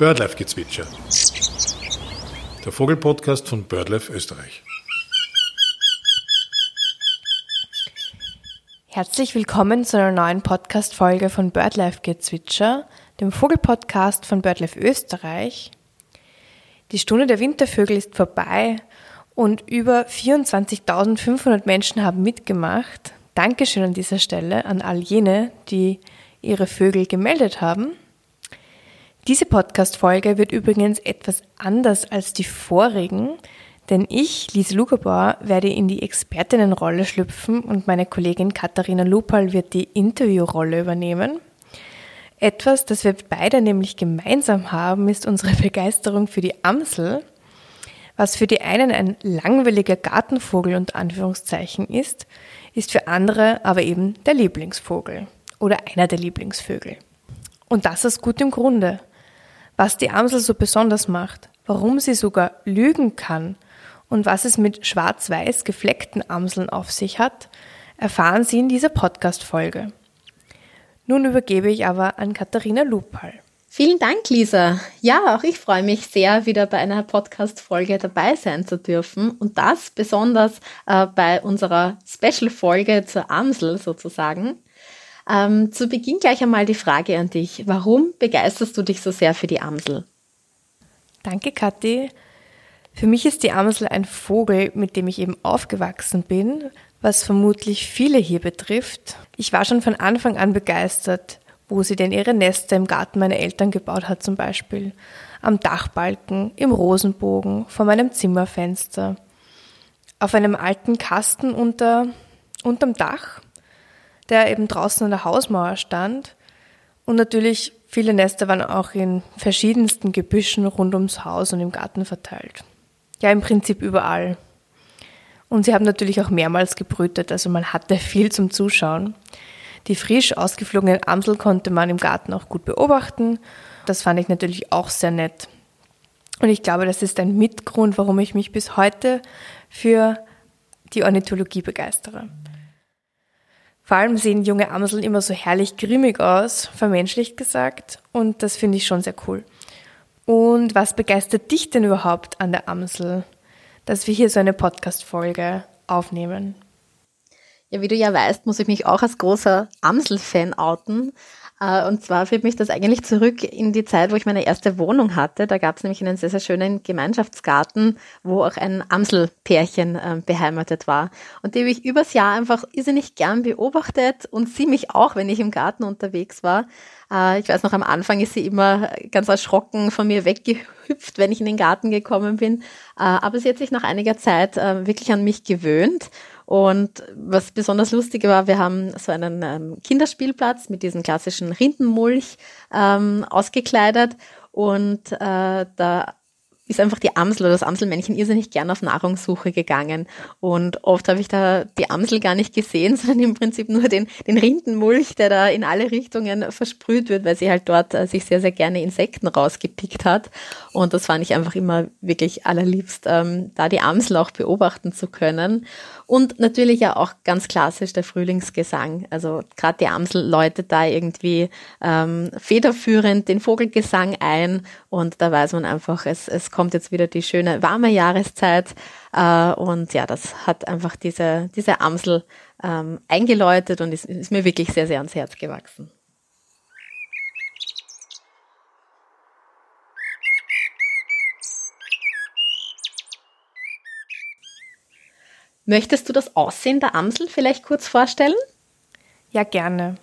Birdlife-Gezwitscher. Der Vogelpodcast von Birdlife Österreich. Herzlich willkommen zu einer neuen Podcast-Folge von BirdLife-Gezwitscher, dem Vogelpodcast von BirdLife Österreich. Die Stunde der Wintervögel ist vorbei und über 24.500 Menschen haben mitgemacht. Dankeschön an dieser Stelle an all jene, die ihre Vögel gemeldet haben. Diese Podcast-Folge wird übrigens etwas anders als die vorigen, denn ich, Lise Lugerbauer, werde in die Expertinnenrolle schlüpfen und meine Kollegin Katharina Lupal wird die Interviewrolle übernehmen. Etwas, das wir beide nämlich gemeinsam haben, ist unsere Begeisterung für die Amsel. Was für die einen ein langweiliger Gartenvogel unter Anführungszeichen ist, ist für andere aber eben der Lieblingsvogel oder einer der Lieblingsvögel. Und das ist gut im Grunde was die Amsel so besonders macht, warum sie sogar lügen kann und was es mit schwarz-weiß gefleckten Amseln auf sich hat, erfahren Sie in dieser Podcast-Folge. Nun übergebe ich aber an Katharina Lupal. Vielen Dank, Lisa. Ja, auch ich freue mich sehr, wieder bei einer Podcast-Folge dabei sein zu dürfen und das besonders äh, bei unserer Special-Folge zur Amsel sozusagen. Ähm, zu Beginn gleich einmal die Frage an dich. Warum begeisterst du dich so sehr für die Amsel? Danke, Kathi. Für mich ist die Amsel ein Vogel, mit dem ich eben aufgewachsen bin, was vermutlich viele hier betrifft. Ich war schon von Anfang an begeistert, wo sie denn ihre Nester im Garten meiner Eltern gebaut hat zum Beispiel. Am Dachbalken, im Rosenbogen, vor meinem Zimmerfenster, auf einem alten Kasten unter, unterm Dach der eben draußen an der Hausmauer stand. Und natürlich viele Nester waren auch in verschiedensten Gebüschen rund ums Haus und im Garten verteilt. Ja, im Prinzip überall. Und sie haben natürlich auch mehrmals gebrütet, also man hatte viel zum Zuschauen. Die frisch ausgeflogenen Amsel konnte man im Garten auch gut beobachten. Das fand ich natürlich auch sehr nett. Und ich glaube, das ist ein Mitgrund, warum ich mich bis heute für die Ornithologie begeistere. Vor allem sehen junge Amseln immer so herrlich grimmig aus, vermenschlicht gesagt. Und das finde ich schon sehr cool. Und was begeistert dich denn überhaupt an der Amsel, dass wir hier so eine Podcast-Folge aufnehmen? Ja, wie du ja weißt, muss ich mich auch als großer Amsel-Fan outen. Äh, und zwar führt mich das eigentlich zurück in die Zeit, wo ich meine erste Wohnung hatte. Da gab es nämlich einen sehr, sehr schönen Gemeinschaftsgarten, wo auch ein Amselpärchen äh, beheimatet war. Und die habe ich übers Jahr einfach irrsinnig gern beobachtet und sie mich auch, wenn ich im Garten unterwegs war. Äh, ich weiß noch, am Anfang ist sie immer ganz erschrocken von mir weggehüpft, wenn ich in den Garten gekommen bin. aber sie hat sich nach einiger Zeit wirklich an mich gewöhnt und was besonders lustig war, wir haben so einen ähm, Kinderspielplatz mit diesem klassischen Rindenmulch ähm, ausgekleidet und äh, da ist einfach die Amsel oder das Amselmännchen irrsinnig gern auf Nahrungssuche gegangen. Und oft habe ich da die Amsel gar nicht gesehen, sondern im Prinzip nur den, den Rindenmulch, der da in alle Richtungen versprüht wird, weil sie halt dort äh, sich sehr, sehr gerne Insekten rausgepickt hat. Und das fand ich einfach immer wirklich allerliebst, ähm, da die Amsel auch beobachten zu können. Und natürlich ja auch ganz klassisch der Frühlingsgesang. Also gerade die Amsel läutet da irgendwie ähm, federführend den Vogelgesang ein und da weiß man einfach, es, es kommt jetzt wieder die schöne warme Jahreszeit äh, und ja, das hat einfach diese, diese Amsel ähm, eingeläutet und ist, ist mir wirklich sehr, sehr ans Herz gewachsen. Möchtest du das Aussehen der Amsel vielleicht kurz vorstellen? Ja, gerne.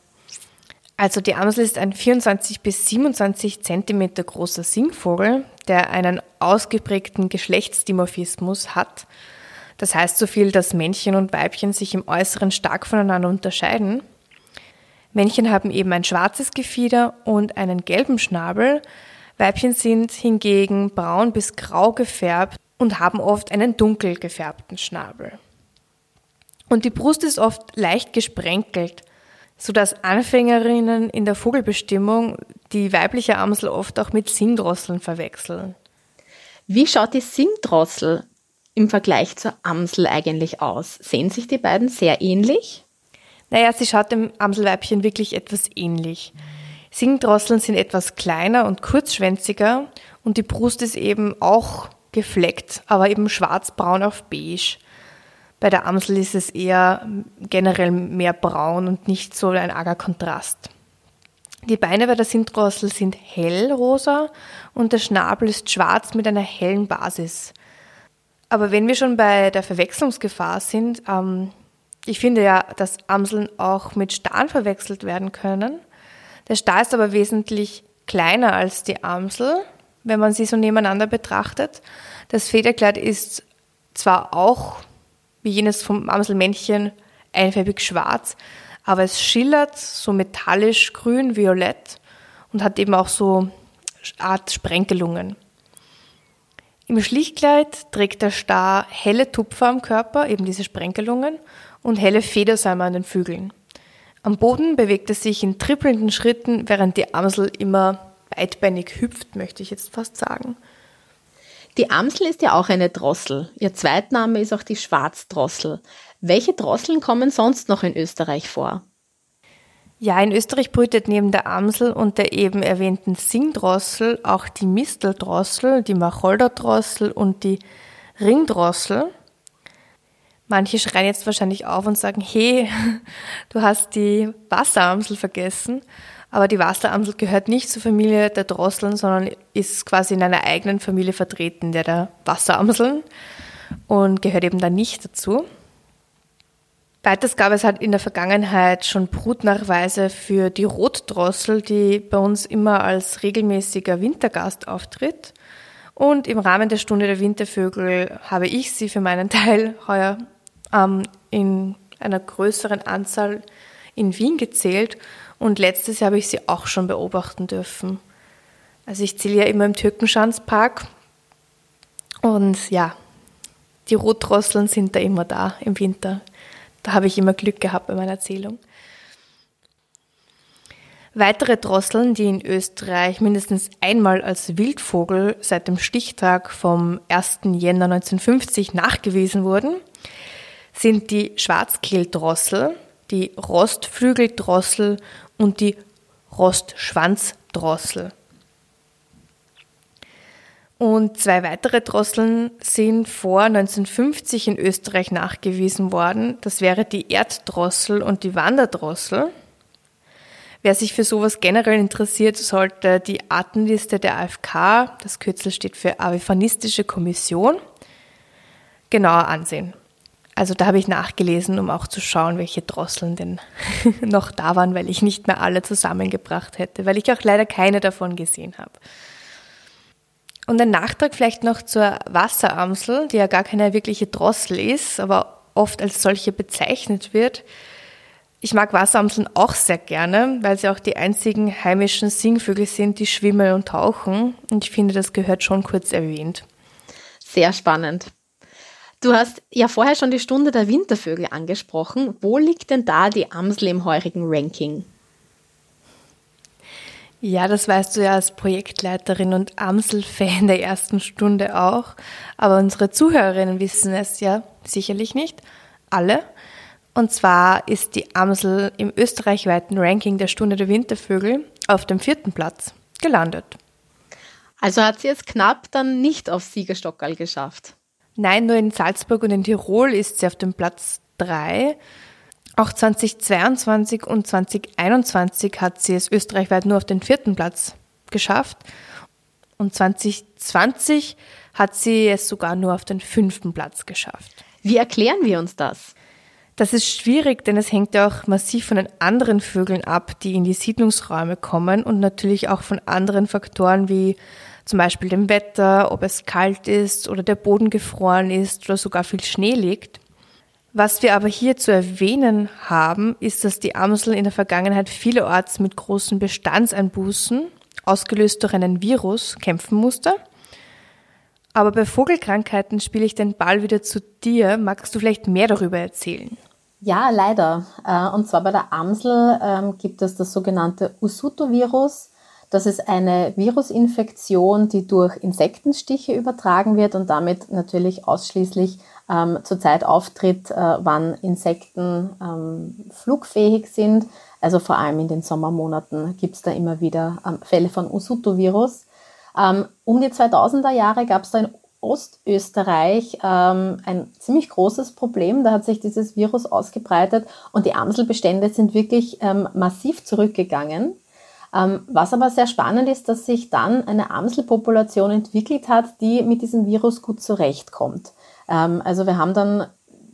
Also die Amsel ist ein 24 bis 27 Zentimeter großer Singvogel, der einen ausgeprägten Geschlechtsdimorphismus hat. Das heißt so viel, dass Männchen und Weibchen sich im Äußeren stark voneinander unterscheiden. Männchen haben eben ein schwarzes Gefieder und einen gelben Schnabel. Weibchen sind hingegen braun bis grau gefärbt und haben oft einen dunkel gefärbten Schnabel. Und die Brust ist oft leicht gesprenkelt, sodass Anfängerinnen in der Vogelbestimmung die weibliche Amsel oft auch mit Singdrosseln verwechseln. Wie schaut die Singdrossel im Vergleich zur Amsel eigentlich aus? Sehen sich die beiden sehr ähnlich? Naja, sie schaut dem Amselweibchen wirklich etwas ähnlich. Singdrosseln sind etwas kleiner und kurzschwänziger und die Brust ist eben auch gefleckt, aber eben schwarzbraun auf beige. Bei der Amsel ist es eher generell mehr braun und nicht so ein arger Kontrast. Die Beine bei der Singdrossel sind hellrosa und der Schnabel ist schwarz mit einer hellen Basis. Aber wenn wir schon bei der Verwechslungsgefahr sind, ähm, ich finde ja, dass Amseln auch mit Staren verwechselt werden können. Der Star ist aber wesentlich kleiner als die Amsel, wenn man sie so nebeneinander betrachtet. Das Federkleid ist zwar auch wie jenes vom Amselmännchen einfärbig schwarz, aber es schillert so metallisch grün-violett und hat eben auch so Art Sprenkelungen. Im Schlichtkleid trägt der Star helle Tupfer am Körper, eben diese Sprenkelungen, und helle Federsäume an den Flügeln. Am Boden bewegt es sich in trippelnden Schritten, während die Amsel immer beidbeinig hüpft, möchte ich jetzt fast sagen. Die Amsel ist ja auch eine Drossel. Ihr Zweitname ist auch die Schwarzdrossel. Welche Drosseln kommen sonst noch in Österreich vor? Ja, in Österreich brütet neben der Amsel und der eben erwähnten Singdrossel auch die Misteldrossel, die Macholderdrossel und die Ringdrossel. Manche schreien jetzt wahrscheinlich auf und sagen, hey, du hast die Wasseramsel vergessen. Aber die Wasseramsel gehört nicht zur Familie der Drosseln, sondern ist quasi in einer eigenen Familie vertreten, der der Wasseramseln und gehört eben da nicht dazu. Weiters gab es halt in der Vergangenheit schon Brutnachweise für die Rotdrossel, die bei uns immer als regelmäßiger Wintergast auftritt. Und im Rahmen der Stunde der Wintervögel habe ich sie für meinen Teil heuer ähm, in einer größeren Anzahl in Wien gezählt und letztes Jahr habe ich sie auch schon beobachten dürfen. Also ich zähle ja immer im Türkenschanzpark und ja, die Rotdrosseln sind da immer da im Winter. Da habe ich immer Glück gehabt bei meiner Erzählung. Weitere Drosseln, die in Österreich mindestens einmal als Wildvogel seit dem Stichtag vom 1. Jänner 1950 nachgewiesen wurden, sind die Schwarzkehldrossel, die Rostflügeldrossel und die Rostschwanzdrossel. Und zwei weitere Drosseln sind vor 1950 in Österreich nachgewiesen worden. Das wäre die Erddrossel und die Wanderdrossel. Wer sich für sowas generell interessiert, sollte die Artenliste der AFK, das Kürzel steht für Avifanistische Kommission, genauer ansehen. Also da habe ich nachgelesen, um auch zu schauen, welche Drosseln denn noch da waren, weil ich nicht mehr alle zusammengebracht hätte, weil ich auch leider keine davon gesehen habe. Und ein Nachtrag vielleicht noch zur Wasseramsel, die ja gar keine wirkliche Drossel ist, aber oft als solche bezeichnet wird. Ich mag Wasseramseln auch sehr gerne, weil sie auch die einzigen heimischen Singvögel sind, die schwimmen und tauchen. Und ich finde, das gehört schon kurz erwähnt. Sehr spannend. Du hast ja vorher schon die Stunde der Wintervögel angesprochen. Wo liegt denn da die Amsel im heurigen Ranking? Ja, das weißt du ja als Projektleiterin und Amsel-Fan der ersten Stunde auch. Aber unsere Zuhörerinnen wissen es ja sicherlich nicht. Alle. Und zwar ist die Amsel im österreichweiten Ranking der Stunde der Wintervögel auf dem vierten Platz gelandet. Also hat sie es knapp dann nicht auf Siegerstockerl geschafft. Nein, nur in Salzburg und in Tirol ist sie auf dem Platz 3. Auch 2022 und 2021 hat sie es österreichweit nur auf den vierten Platz geschafft. Und 2020 hat sie es sogar nur auf den fünften Platz geschafft. Wie erklären wir uns das? Das ist schwierig, denn es hängt ja auch massiv von den anderen Vögeln ab, die in die Siedlungsräume kommen und natürlich auch von anderen Faktoren wie zum Beispiel dem Wetter, ob es kalt ist oder der Boden gefroren ist oder sogar viel Schnee liegt. Was wir aber hier zu erwähnen haben, ist, dass die Amsel in der Vergangenheit vielerorts mit großen Bestandseinbußen, ausgelöst durch einen Virus, kämpfen musste. Aber bei Vogelkrankheiten spiele ich den Ball wieder zu dir. Magst du vielleicht mehr darüber erzählen? Ja, leider. Äh, und zwar bei der Amsel ähm, gibt es das sogenannte Usuto-Virus. Das ist eine Virusinfektion, die durch Insektenstiche übertragen wird und damit natürlich ausschließlich ähm, zur Zeit auftritt, äh, wann Insekten ähm, flugfähig sind. Also vor allem in den Sommermonaten gibt es da immer wieder ähm, Fälle von Usuto-Virus. Ähm, um die 2000er Jahre gab es da in Ostösterreich ähm, ein ziemlich großes Problem. Da hat sich dieses Virus ausgebreitet und die Amselbestände sind wirklich ähm, massiv zurückgegangen. Ähm, was aber sehr spannend ist, dass sich dann eine Amselpopulation entwickelt hat, die mit diesem Virus gut zurechtkommt. Ähm, also wir haben dann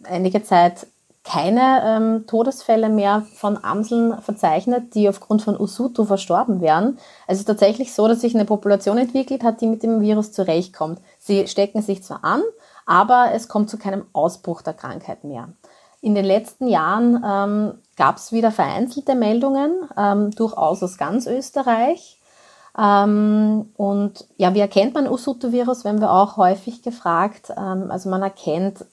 einige Zeit keine ähm, Todesfälle mehr von Amseln verzeichnet, die aufgrund von Usutu verstorben wären. Es ist tatsächlich so, dass sich eine Population entwickelt hat, die mit dem Virus zurechtkommt. Sie stecken sich zwar an, aber es kommt zu keinem Ausbruch der Krankheit mehr. In den letzten Jahren gab es wieder vereinzelte Meldungen, ähm, durchaus aus ganz Österreich. Ähm, und ja, wie erkennt man Usutu-Virus, werden wir auch häufig gefragt. Ähm, also man erkennt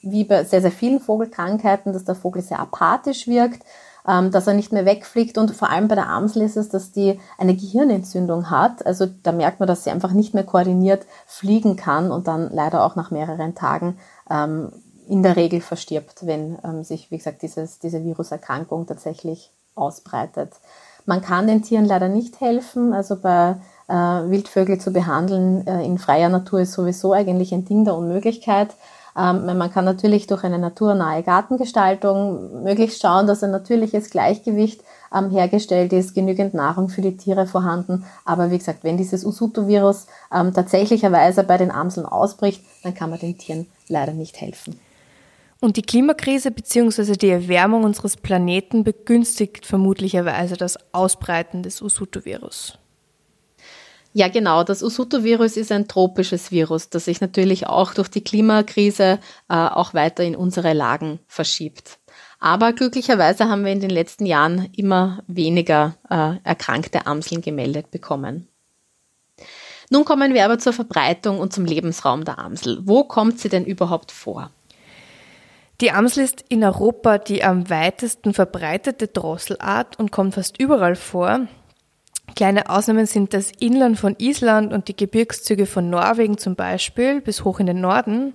wie bei sehr, sehr vielen Vogelkrankheiten, dass der Vogel sehr apathisch wirkt, ähm, dass er nicht mehr wegfliegt und vor allem bei der Amsel ist es, dass die eine Gehirnentzündung hat. Also da merkt man, dass sie einfach nicht mehr koordiniert fliegen kann und dann leider auch nach mehreren Tagen ähm, in der Regel verstirbt, wenn ähm, sich, wie gesagt, dieses, diese Viruserkrankung tatsächlich ausbreitet. Man kann den Tieren leider nicht helfen. Also bei äh, Wildvögel zu behandeln äh, in freier Natur ist sowieso eigentlich ein Ding der Unmöglichkeit. Ähm, man kann natürlich durch eine naturnahe Gartengestaltung möglichst schauen, dass ein natürliches Gleichgewicht ähm, hergestellt ist, genügend Nahrung für die Tiere vorhanden. Aber wie gesagt, wenn dieses Usuto-Virus ähm, tatsächlicherweise bei den Amseln ausbricht, dann kann man den Tieren leider nicht helfen. Und die Klimakrise bzw. die Erwärmung unseres Planeten begünstigt vermutlicherweise das Ausbreiten des Usuto-Virus. Ja, genau. Das Usuto-Virus ist ein tropisches Virus, das sich natürlich auch durch die Klimakrise äh, auch weiter in unsere Lagen verschiebt. Aber glücklicherweise haben wir in den letzten Jahren immer weniger äh, erkrankte Amseln gemeldet bekommen. Nun kommen wir aber zur Verbreitung und zum Lebensraum der Amsel. Wo kommt sie denn überhaupt vor? Die Amsel ist in Europa die am weitesten verbreitete Drosselart und kommt fast überall vor. Kleine Ausnahmen sind das Inland von Island und die Gebirgszüge von Norwegen zum Beispiel bis hoch in den Norden.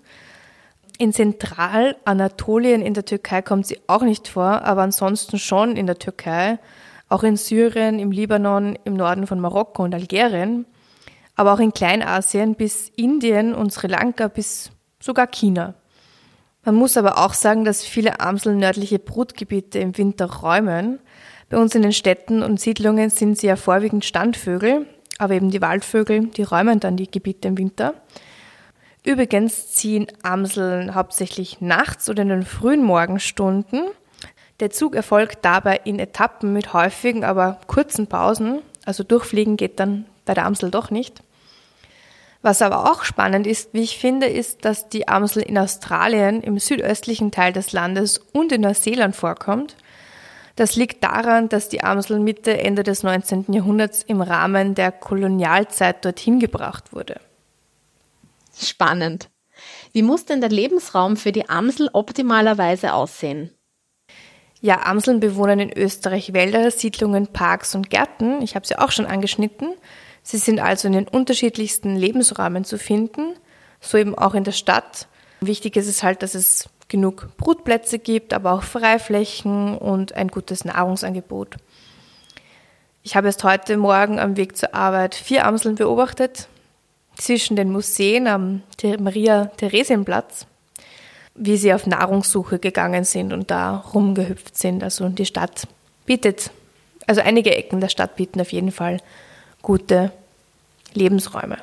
In Zentralanatolien in der Türkei kommt sie auch nicht vor, aber ansonsten schon in der Türkei, auch in Syrien, im Libanon, im Norden von Marokko und Algerien, aber auch in Kleinasien bis Indien und Sri Lanka bis sogar China. Man muss aber auch sagen, dass viele Amseln nördliche Brutgebiete im Winter räumen. Bei uns in den Städten und Siedlungen sind sie ja vorwiegend Standvögel, aber eben die Waldvögel, die räumen dann die Gebiete im Winter. Übrigens ziehen Amseln hauptsächlich nachts oder in den frühen Morgenstunden. Der Zug erfolgt dabei in Etappen mit häufigen, aber kurzen Pausen. Also durchfliegen geht dann bei der Amsel doch nicht. Was aber auch spannend ist, wie ich finde, ist, dass die Amsel in Australien, im südöstlichen Teil des Landes und in Neuseeland vorkommt das liegt daran, dass die Amsel Mitte, Ende des 19. Jahrhunderts im Rahmen der Kolonialzeit dorthin gebracht wurde. Spannend. Wie muss denn der Lebensraum für die Amsel optimalerweise aussehen? Ja, Amseln bewohnen in Österreich Wälder, Siedlungen, Parks und Gärten. Ich habe sie auch schon angeschnitten. Sie sind also in den unterschiedlichsten Lebensräumen zu finden, so eben auch in der Stadt. Wichtig ist es halt, dass es genug Brutplätze gibt, aber auch Freiflächen und ein gutes Nahrungsangebot. Ich habe erst heute Morgen am Weg zur Arbeit vier Amseln beobachtet, zwischen den Museen am Maria-Theresienplatz, wie sie auf Nahrungssuche gegangen sind und da rumgehüpft sind. Also die Stadt bietet, also einige Ecken der Stadt bieten auf jeden Fall gute Lebensräume.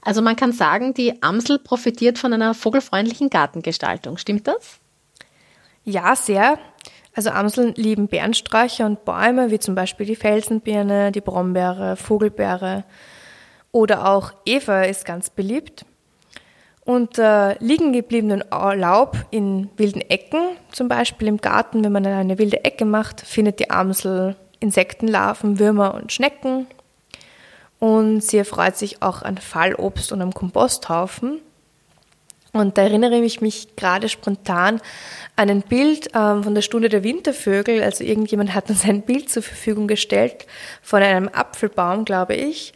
Also man kann sagen, die Amsel profitiert von einer vogelfreundlichen Gartengestaltung. Stimmt das? Ja, sehr. Also Amseln lieben Bärensträucher und Bäume, wie zum Beispiel die Felsenbirne, die Brombeere, Vogelbeere oder auch Eva ist ganz beliebt. Und äh, liegen gebliebenen Laub in wilden Ecken, zum Beispiel im Garten, wenn man eine wilde Ecke macht, findet die Amsel Insektenlarven, Würmer und Schnecken und sie erfreut sich auch an Fallobst und am Komposthaufen. Und da erinnere ich mich gerade spontan an ein Bild ähm, von der Stunde der Wintervögel. Also irgendjemand hat uns ein Bild zur Verfügung gestellt von einem Apfelbaum, glaube ich.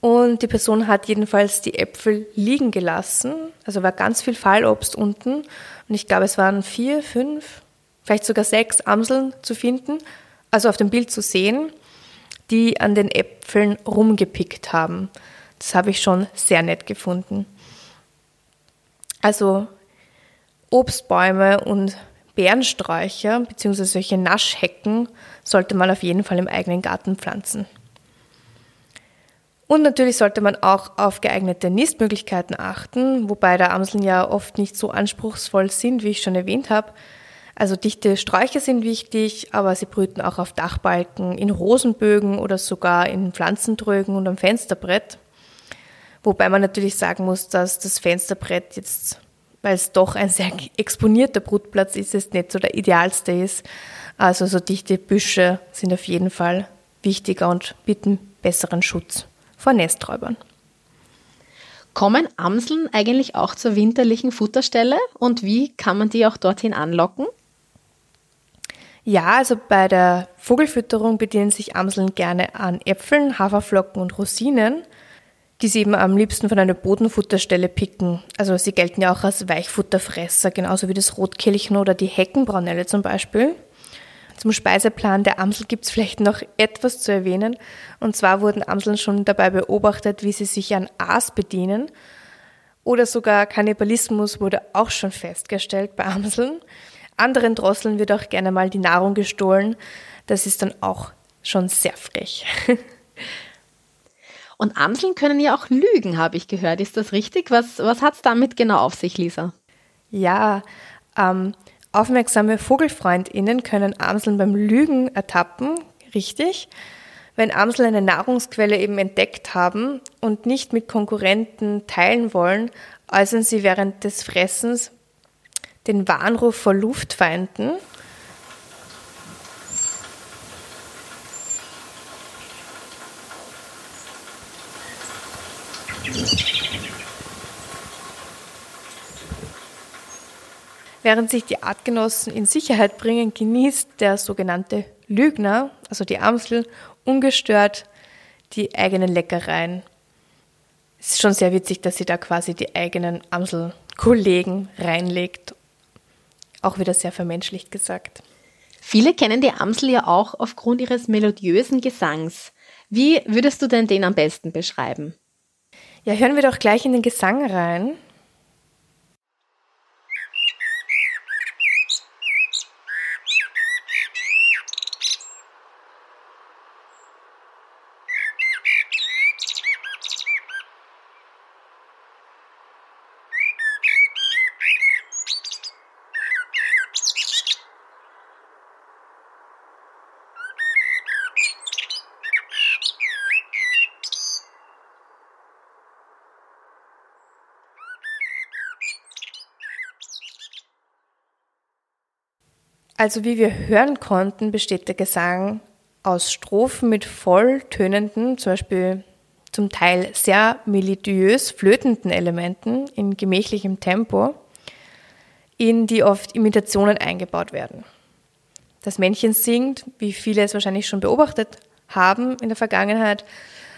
Und die Person hat jedenfalls die Äpfel liegen gelassen. Also war ganz viel Fallobst unten. Und ich glaube, es waren vier, fünf vielleicht sogar sechs Amseln zu finden, also auf dem Bild zu sehen, die an den Äpfeln rumgepickt haben. Das habe ich schon sehr nett gefunden. Also Obstbäume und Beerensträucher bzw. solche Naschhecken sollte man auf jeden Fall im eigenen Garten pflanzen. Und natürlich sollte man auch auf geeignete Nistmöglichkeiten achten, wobei der Amseln ja oft nicht so anspruchsvoll sind, wie ich schon erwähnt habe. Also dichte Sträucher sind wichtig, aber sie brüten auch auf Dachbalken, in Rosenbögen oder sogar in Pflanzentrögen und am Fensterbrett. Wobei man natürlich sagen muss, dass das Fensterbrett jetzt, weil es doch ein sehr exponierter Brutplatz ist, es nicht so der idealste ist. Also so dichte Büsche sind auf jeden Fall wichtiger und bieten besseren Schutz vor Nesträubern. Kommen Amseln eigentlich auch zur winterlichen Futterstelle und wie kann man die auch dorthin anlocken? Ja, also bei der Vogelfütterung bedienen sich Amseln gerne an Äpfeln, Haferflocken und Rosinen, die sie eben am liebsten von einer Bodenfutterstelle picken. Also sie gelten ja auch als Weichfutterfresser, genauso wie das Rotkehlchen oder die Heckenbraunelle zum Beispiel. Zum Speiseplan der Amsel gibt es vielleicht noch etwas zu erwähnen. Und zwar wurden Amseln schon dabei beobachtet, wie sie sich an Aas bedienen. Oder sogar Kannibalismus wurde auch schon festgestellt bei Amseln. Anderen Drosseln wird auch gerne mal die Nahrung gestohlen. Das ist dann auch schon sehr frech. Und Amseln können ja auch lügen, habe ich gehört. Ist das richtig? Was, was hat es damit genau auf sich, Lisa? Ja, ähm, Aufmerksame VogelfreundInnen können Amseln beim Lügen ertappen, richtig. Wenn Amsel eine Nahrungsquelle eben entdeckt haben und nicht mit Konkurrenten teilen wollen, äußern sie während des Fressens den Warnruf vor Luftfeinden. Während sich die Artgenossen in Sicherheit bringen, genießt der sogenannte Lügner, also die Amsel, ungestört die eigenen Leckereien. Es ist schon sehr witzig, dass sie da quasi die eigenen Amselkollegen reinlegt. Auch wieder sehr vermenschlicht gesagt. Viele kennen die Amsel ja auch aufgrund ihres melodiösen Gesangs. Wie würdest du denn den am besten beschreiben? Ja, hören wir doch gleich in den Gesang rein. Also wie wir hören konnten, besteht der Gesang aus Strophen mit volltönenden, zum Beispiel zum Teil sehr melodiös flötenden Elementen in gemächlichem Tempo, in die oft Imitationen eingebaut werden. Das Männchen singt, wie viele es wahrscheinlich schon beobachtet haben in der Vergangenheit,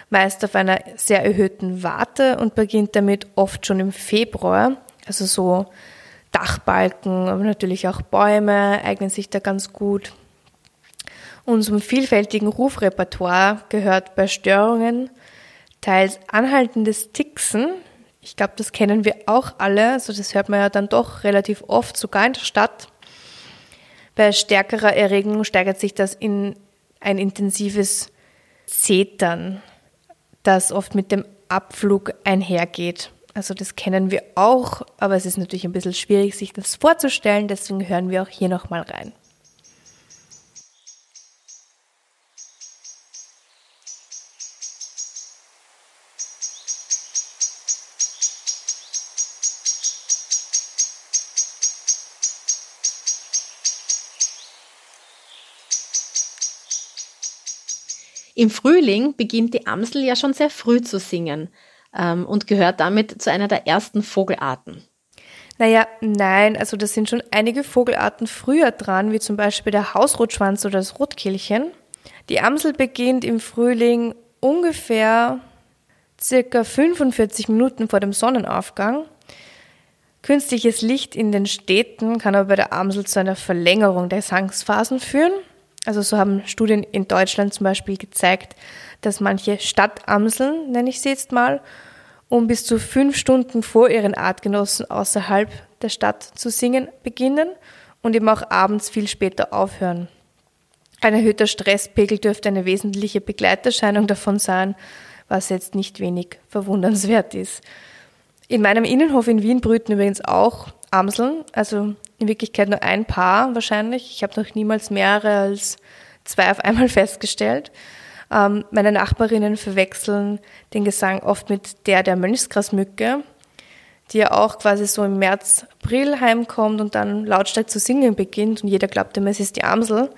meist auf einer sehr erhöhten Warte und beginnt damit oft schon im Februar, also so Dachbalken, aber natürlich auch Bäume eignen sich da ganz gut. Unserem vielfältigen Rufrepertoire gehört bei Störungen teils anhaltendes Tixen. Ich glaube, das kennen wir auch alle, also das hört man ja dann doch relativ oft, sogar in der Stadt. Bei stärkerer Erregung steigert sich das in ein intensives Zetern, das oft mit dem Abflug einhergeht. Also das kennen wir auch, aber es ist natürlich ein bisschen schwierig, sich das vorzustellen. Deswegen hören wir auch hier nochmal rein. Im Frühling beginnt die Amsel ja schon sehr früh zu singen ähm, und gehört damit zu einer der ersten Vogelarten. Naja, nein, also das sind schon einige Vogelarten früher dran, wie zum Beispiel der Hausrotschwanz oder das Rotkehlchen. Die Amsel beginnt im Frühling ungefähr circa 45 Minuten vor dem Sonnenaufgang. Künstliches Licht in den Städten kann aber bei der Amsel zu einer Verlängerung der Gesangsphasen führen. Also so haben Studien in Deutschland zum Beispiel gezeigt, dass manche Stadtamseln, nenne ich sie jetzt mal, um bis zu fünf Stunden vor ihren Artgenossen außerhalb der Stadt zu singen beginnen und eben auch abends viel später aufhören. Ein erhöhter Stresspegel dürfte eine wesentliche Begleiterscheinung davon sein, was jetzt nicht wenig verwundernswert ist. In meinem Innenhof in Wien brüten übrigens auch Amseln, also in Wirklichkeit nur ein Paar wahrscheinlich. Ich habe noch niemals mehrere als zwei auf einmal festgestellt. Ähm, meine Nachbarinnen verwechseln den Gesang oft mit der der Mönchsgrasmücke, die ja auch quasi so im März, April heimkommt und dann lautstark zu singen beginnt und jeder glaubt immer, es ist die Amsel.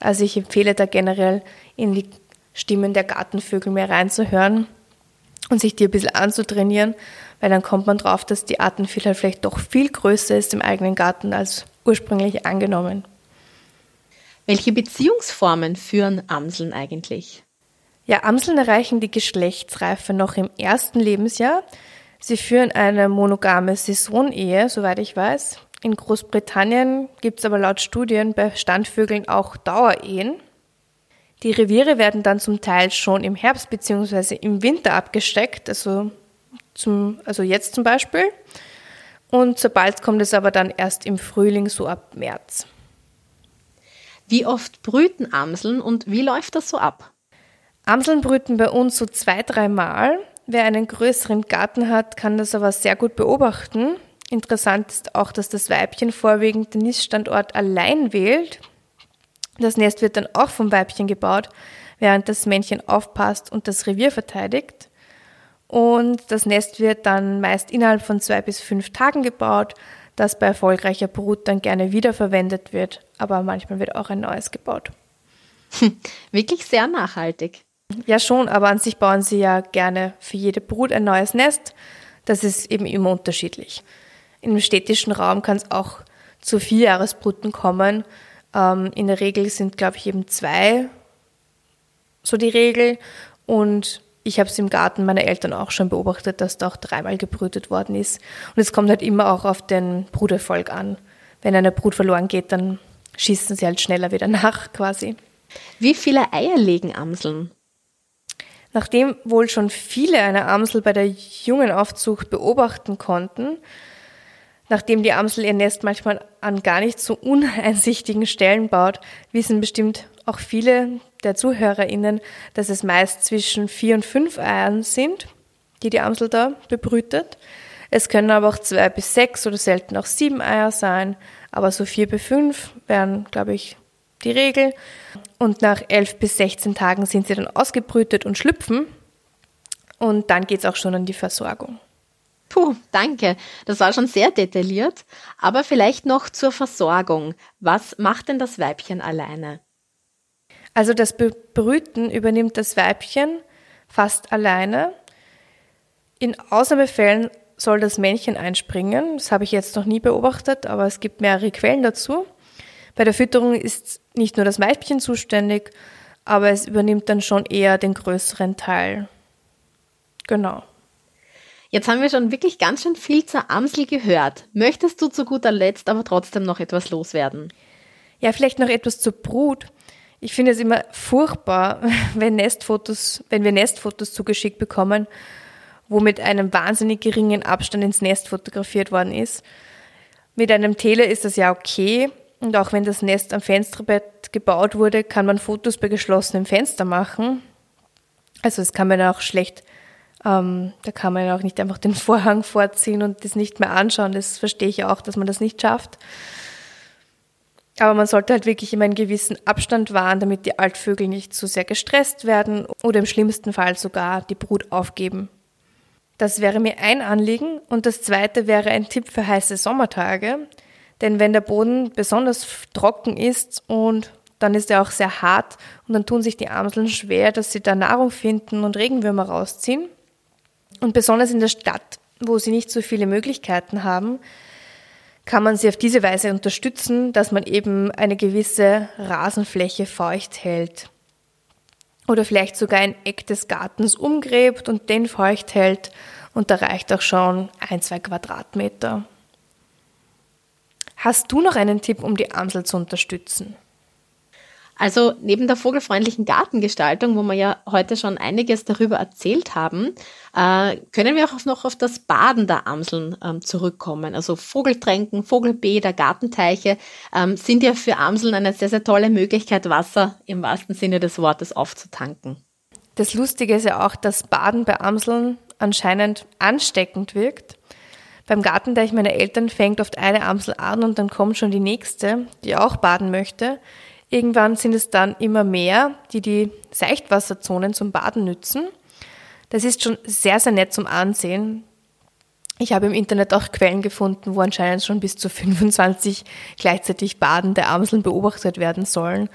Also ich empfehle da generell in die Stimmen der Gartenvögel mehr reinzuhören und sich die ein bisschen anzutrainieren, weil dann kommt man drauf, dass die Artenvielfalt vielleicht doch viel größer ist im eigenen Garten als ursprünglich angenommen. Welche Beziehungsformen führen Amseln eigentlich? Ja, Amseln erreichen die Geschlechtsreife noch im ersten Lebensjahr. Sie führen eine monogame Saisonehe, soweit ich weiß. In Großbritannien gibt es aber laut Studien bei Standvögeln auch Dauerehen. Die Reviere werden dann zum Teil schon im Herbst bzw. im Winter abgesteckt, also, zum, also jetzt zum Beispiel. Und sobald kommt es aber dann erst im Frühling, so ab März. Wie oft brüten Amseln und wie läuft das so ab? Amseln brüten bei uns so zwei, dreimal. Wer einen größeren Garten hat, kann das aber sehr gut beobachten. Interessant ist auch, dass das Weibchen vorwiegend den Niststandort allein wählt. Das Nest wird dann auch vom Weibchen gebaut, während das Männchen aufpasst und das Revier verteidigt. Und das Nest wird dann meist innerhalb von zwei bis fünf Tagen gebaut, das bei erfolgreicher Brut dann gerne wiederverwendet wird, aber manchmal wird auch ein neues gebaut. Wirklich sehr nachhaltig. Ja, schon, aber an sich bauen sie ja gerne für jede Brut ein neues Nest. Das ist eben immer unterschiedlich. Im städtischen Raum kann es auch zu Vierjahresbruten kommen. Ähm, in der Regel sind, glaube ich, eben zwei so die Regel. Und ich habe es im Garten meiner Eltern auch schon beobachtet, dass da auch dreimal gebrütet worden ist. Und es kommt halt immer auch auf den Bruterfolg an. Wenn eine Brut verloren geht, dann schießen sie halt schneller wieder nach quasi. Wie viele Eier legen Amseln? Nachdem wohl schon viele eine Amsel bei der jungen Aufzucht beobachten konnten, Nachdem die Amsel ihr Nest manchmal an gar nicht so uneinsichtigen Stellen baut, wissen bestimmt auch viele der ZuhörerInnen, dass es meist zwischen vier und fünf Eiern sind, die die Amsel da bebrütet. Es können aber auch zwei bis sechs oder selten auch sieben Eier sein, aber so vier bis fünf wären, glaube ich, die Regel. Und nach elf bis 16 Tagen sind sie dann ausgebrütet und schlüpfen. Und dann geht es auch schon an die Versorgung. Puh, danke. Das war schon sehr detailliert. Aber vielleicht noch zur Versorgung. Was macht denn das Weibchen alleine? Also das Bebrüten übernimmt das Weibchen fast alleine. In Ausnahmefällen soll das Männchen einspringen. Das habe ich jetzt noch nie beobachtet, aber es gibt mehrere Quellen dazu. Bei der Fütterung ist nicht nur das Weibchen zuständig, aber es übernimmt dann schon eher den größeren Teil. Genau. Jetzt haben wir schon wirklich ganz schön viel zur Amsel gehört. Möchtest du zu guter Letzt aber trotzdem noch etwas loswerden? Ja, vielleicht noch etwas zur Brut. Ich finde es immer furchtbar, wenn Nestfotos, wenn wir Nestfotos zugeschickt bekommen, wo mit einem wahnsinnig geringen Abstand ins Nest fotografiert worden ist. Mit einem Tele ist das ja okay. Und auch wenn das Nest am Fensterbett gebaut wurde, kann man Fotos bei geschlossenem Fenster machen. Also das kann man auch schlecht ähm, da kann man ja auch nicht einfach den Vorhang vorziehen und das nicht mehr anschauen. Das verstehe ich auch, dass man das nicht schafft. Aber man sollte halt wirklich immer einen gewissen Abstand wahren, damit die Altvögel nicht zu sehr gestresst werden oder im schlimmsten Fall sogar die Brut aufgeben. Das wäre mir ein Anliegen und das zweite wäre ein Tipp für heiße Sommertage. Denn wenn der Boden besonders trocken ist und dann ist er auch sehr hart und dann tun sich die Amseln schwer, dass sie da Nahrung finden und Regenwürmer rausziehen. Und besonders in der Stadt, wo sie nicht so viele Möglichkeiten haben, kann man sie auf diese Weise unterstützen, dass man eben eine gewisse Rasenfläche feucht hält. Oder vielleicht sogar ein Eck des Gartens umgräbt und den feucht hält. Und da reicht auch schon ein, zwei Quadratmeter. Hast du noch einen Tipp, um die Amsel zu unterstützen? Also neben der vogelfreundlichen Gartengestaltung, wo wir ja heute schon einiges darüber erzählt haben, äh, können wir auch noch auf das Baden der Amseln ähm, zurückkommen. Also Vogeltränken, Vogelbäder, Gartenteiche ähm, sind ja für Amseln eine sehr, sehr tolle Möglichkeit, Wasser im wahrsten Sinne des Wortes aufzutanken. Das Lustige ist ja auch, dass Baden bei Amseln anscheinend ansteckend wirkt. Beim Gartenteich meiner Eltern fängt oft eine Amsel an und dann kommt schon die nächste, die auch baden möchte. Irgendwann sind es dann immer mehr, die die Seichtwasserzonen zum Baden nützen. Das ist schon sehr, sehr nett zum Ansehen. Ich habe im Internet auch Quellen gefunden, wo anscheinend schon bis zu 25 gleichzeitig badende Amseln beobachtet werden sollen.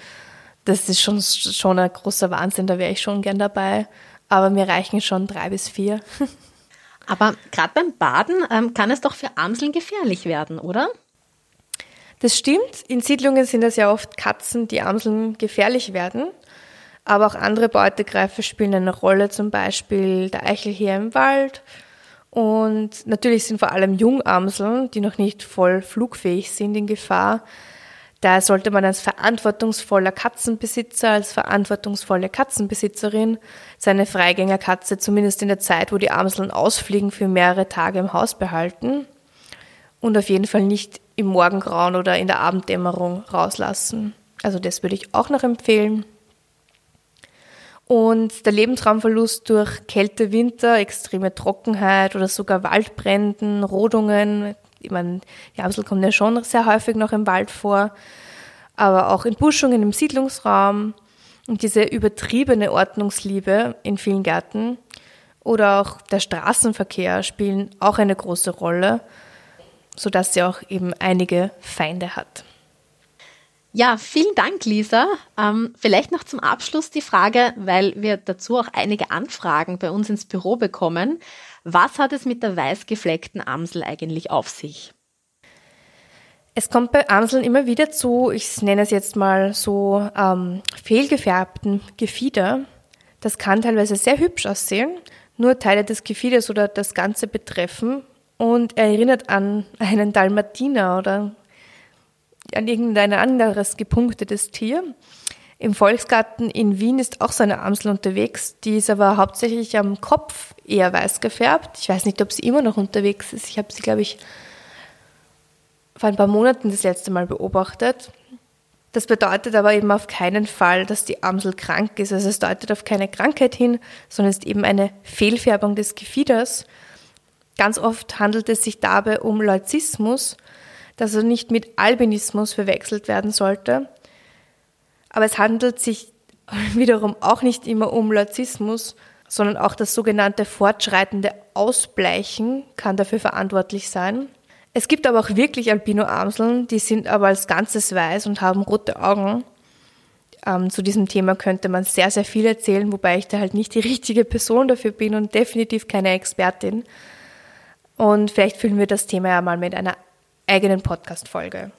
Das ist schon, schon ein großer Wahnsinn, da wäre ich schon gern dabei. Aber mir reichen schon drei bis vier. Aber gerade beim Baden ähm, kann es doch für Amseln gefährlich werden, oder? Das stimmt. In Siedlungen sind es ja oft Katzen, die Amseln gefährlich werden. Aber auch andere Beutegreifer spielen eine Rolle, zum Beispiel der Eichelheer im Wald. Und natürlich sind vor allem Jungamseln, die noch nicht voll flugfähig sind, in Gefahr. Da sollte man als verantwortungsvoller Katzenbesitzer, als verantwortungsvolle Katzenbesitzerin seine Freigängerkatze zumindest in der Zeit, wo die Amseln ausfliegen, für mehrere Tage im Haus behalten und auf jeden Fall nicht im Morgengrauen oder in der Abenddämmerung rauslassen. Also das würde ich auch noch empfehlen. Und der Lebensraumverlust durch Kälte, Winter, extreme Trockenheit oder sogar Waldbränden, Rodungen, ich meine, die Amsel kommt ja schon sehr häufig noch im Wald vor, aber auch in Buschungen im Siedlungsraum und diese übertriebene Ordnungsliebe in vielen Gärten oder auch der Straßenverkehr spielen auch eine große Rolle, sodass sie auch eben einige Feinde hat. Ja, vielen Dank, Lisa. Ähm, vielleicht noch zum Abschluss die Frage, weil wir dazu auch einige Anfragen bei uns ins Büro bekommen. Was hat es mit der weißgefleckten Amsel eigentlich auf sich? Es kommt bei Amseln immer wieder zu, ich nenne es jetzt mal so, ähm, fehlgefärbten Gefieder. Das kann teilweise sehr hübsch aussehen, nur Teile des Gefieders oder das Ganze betreffen und erinnert an einen Dalmatiner oder an irgendein anderes gepunktetes Tier. Im Volksgarten in Wien ist auch so eine Amsel unterwegs, die ist aber hauptsächlich am Kopf eher weiß gefärbt. Ich weiß nicht, ob sie immer noch unterwegs ist. Ich habe sie, glaube ich, vor ein paar Monaten das letzte Mal beobachtet. Das bedeutet aber eben auf keinen Fall, dass die Amsel krank ist. Also es deutet auf keine Krankheit hin, sondern es ist eben eine Fehlfärbung des Gefieders. Ganz oft handelt es sich dabei um Leuzismus, das also nicht mit Albinismus verwechselt werden sollte. Aber es handelt sich wiederum auch nicht immer um Leuzismus, sondern auch das sogenannte fortschreitende Ausbleichen kann dafür verantwortlich sein. Es gibt aber auch wirklich Albino-Amseln, die sind aber als Ganzes weiß und haben rote Augen. Ähm, zu diesem Thema könnte man sehr, sehr viel erzählen, wobei ich da halt nicht die richtige Person dafür bin und definitiv keine Expertin. Und vielleicht füllen wir das Thema ja mal mit einer eigenen Podcast-Folge.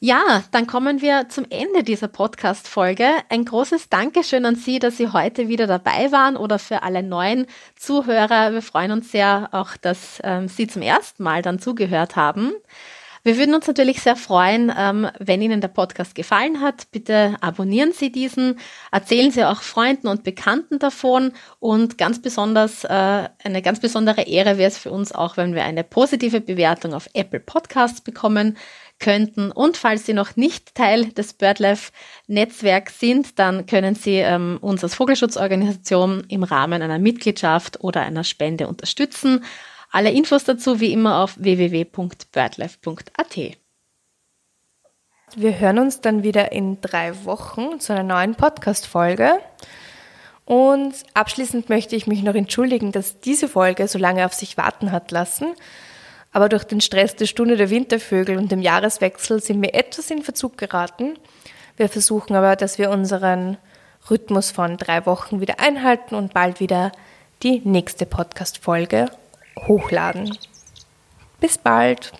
Ja, dann kommen wir zum Ende dieser Podcast-Folge. Ein großes Dankeschön an Sie, dass Sie heute wieder dabei waren oder für alle neuen Zuhörer. Wir freuen uns sehr auch, dass ähm, Sie zum ersten Mal dann zugehört haben. Wir würden uns natürlich sehr freuen, ähm, wenn Ihnen der Podcast gefallen hat. Bitte abonnieren Sie diesen, erzählen Sie auch Freunden und Bekannten davon und ganz besonders, äh, eine ganz besondere Ehre wäre es für uns auch, wenn wir eine positive Bewertung auf Apple Podcasts bekommen könnten. Und falls Sie noch nicht Teil des BirdLife-Netzwerks sind, dann können Sie ähm, uns als Vogelschutzorganisation im Rahmen einer Mitgliedschaft oder einer Spende unterstützen. Alle Infos dazu wie immer auf www.birdlife.at. Wir hören uns dann wieder in drei Wochen zu einer neuen Podcast-Folge. Und abschließend möchte ich mich noch entschuldigen, dass diese Folge so lange auf sich warten hat lassen. Aber durch den Stress der Stunde der Wintervögel und dem Jahreswechsel sind wir etwas in Verzug geraten. Wir versuchen aber, dass wir unseren Rhythmus von drei Wochen wieder einhalten und bald wieder die nächste Podcast-Folge hochladen. Bis bald!